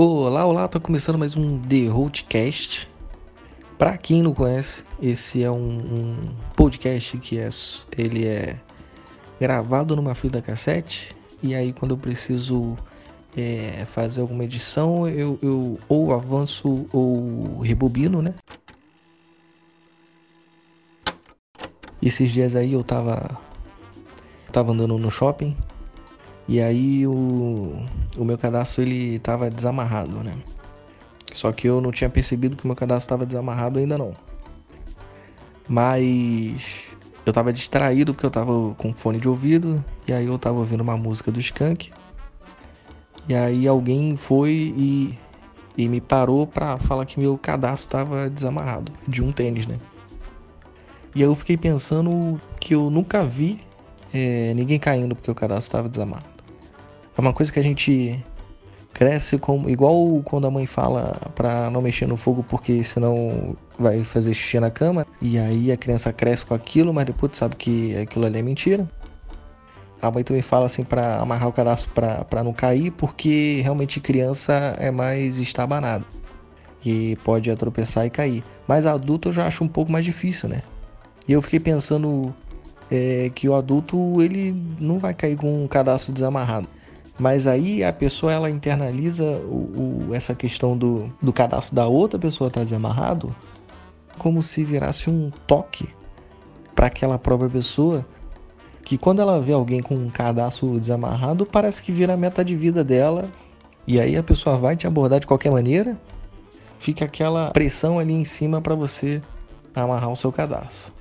Olá, olá, tá começando mais um The Roadcast. Pra quem não conhece, esse é um, um, podcast que é, ele é gravado numa fita cassete e aí quando eu preciso é, fazer alguma edição, eu, eu ou avanço ou rebobino, né? Esses dias aí eu tava, tava andando no shopping e aí o, o meu cadastro ele tava desamarrado, né? Só que eu não tinha percebido que o meu cadastro estava desamarrado ainda não. Mas eu tava distraído porque eu tava com fone de ouvido e aí eu tava ouvindo uma música do Skank. E aí alguém foi e, e me parou pra falar que meu cadastro tava desamarrado de um tênis, né? E aí eu fiquei pensando que eu nunca vi é, ninguém caindo porque o cadastro estava desamarrado. É uma coisa que a gente cresce como igual quando a mãe fala para não mexer no fogo porque senão vai fazer xixi na cama e aí a criança cresce com aquilo, mas depois sabe que aquilo ali é mentira. A mãe também fala assim para amarrar o cadastro para não cair, porque realmente criança é mais estabanado e pode tropeçar e cair. Mas adulto eu já acho um pouco mais difícil, né? E eu fiquei pensando é, que o adulto ele não vai cair com o cadastro desamarrado. Mas aí a pessoa ela internaliza o, o, essa questão do, do cadastro da outra pessoa estar tá desamarrado como se virasse um toque para aquela própria pessoa que quando ela vê alguém com um cadastro desamarrado parece que vira a meta de vida dela. E aí a pessoa vai te abordar de qualquer maneira fica aquela pressão ali em cima para você amarrar o seu cadastro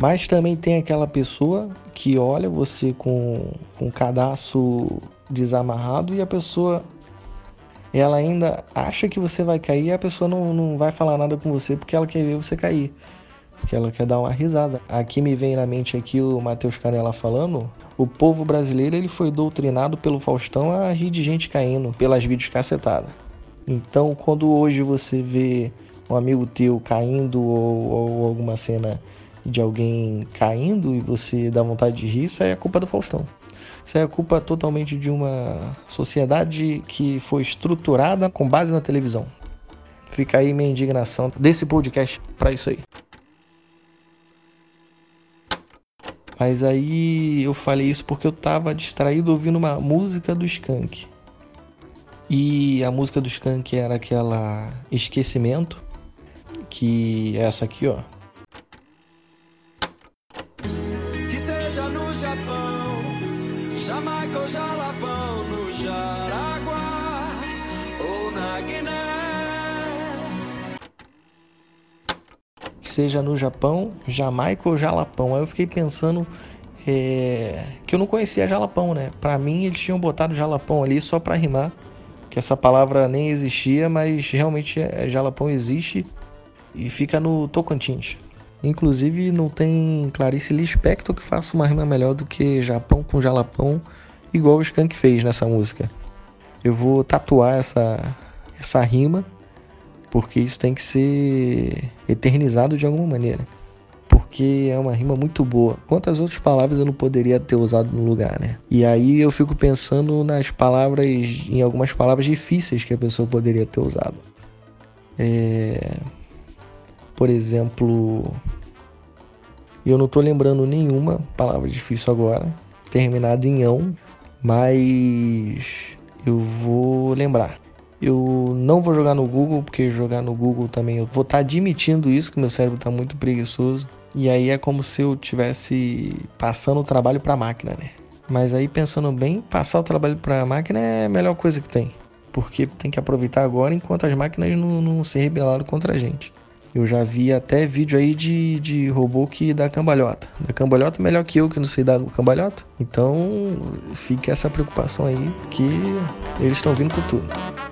Mas também tem aquela pessoa que olha você com, com o cadastro desamarrado e a pessoa ela ainda acha que você vai cair e a pessoa não, não vai falar nada com você porque ela quer ver você cair. Porque ela quer dar uma risada. Aqui me vem na mente aqui o Matheus Canela falando. O povo brasileiro ele foi doutrinado pelo Faustão a rir de gente caindo pelas vídeos cacetadas. Então quando hoje você vê um amigo teu caindo ou, ou alguma cena de alguém caindo e você dá vontade de rir, isso é a culpa do Faustão. Isso é a culpa totalmente de uma sociedade que foi estruturada com base na televisão. Fica aí minha indignação desse podcast para isso aí. Mas aí eu falei isso porque eu tava distraído ouvindo uma música do Skank. E a música do Skank era aquela Esquecimento, que é essa aqui, ó. Jalapão, no Jaraguá ou na Guiné. Seja no Japão, Jamaica ou Jalapão. Aí eu fiquei pensando é, que eu não conhecia Jalapão, né? Pra mim eles tinham botado Jalapão ali só pra rimar. Que essa palavra nem existia, mas realmente é, Jalapão existe e fica no Tocantins. Inclusive não tem Clarice Lispector que faça uma rima melhor do que Japão com Jalapão, igual o Skank fez nessa música. Eu vou tatuar essa, essa rima, porque isso tem que ser eternizado de alguma maneira. Porque é uma rima muito boa. Quantas outras palavras eu não poderia ter usado no lugar, né? E aí eu fico pensando nas palavras, em algumas palavras difíceis que a pessoa poderia ter usado. É por exemplo, eu não estou lembrando nenhuma palavra difícil agora, terminada em ão, mas eu vou lembrar. Eu não vou jogar no Google, porque jogar no Google também eu vou estar tá admitindo isso, que meu cérebro está muito preguiçoso. E aí é como se eu tivesse passando o trabalho para a máquina, né? Mas aí pensando bem, passar o trabalho para a máquina é a melhor coisa que tem. Porque tem que aproveitar agora enquanto as máquinas não, não se rebelaram contra a gente. Eu já vi até vídeo aí de, de robô que dá cambalhota. Da cambalhota melhor que eu que não sei dar cambalhota. Então fica essa preocupação aí que eles estão vindo com tudo.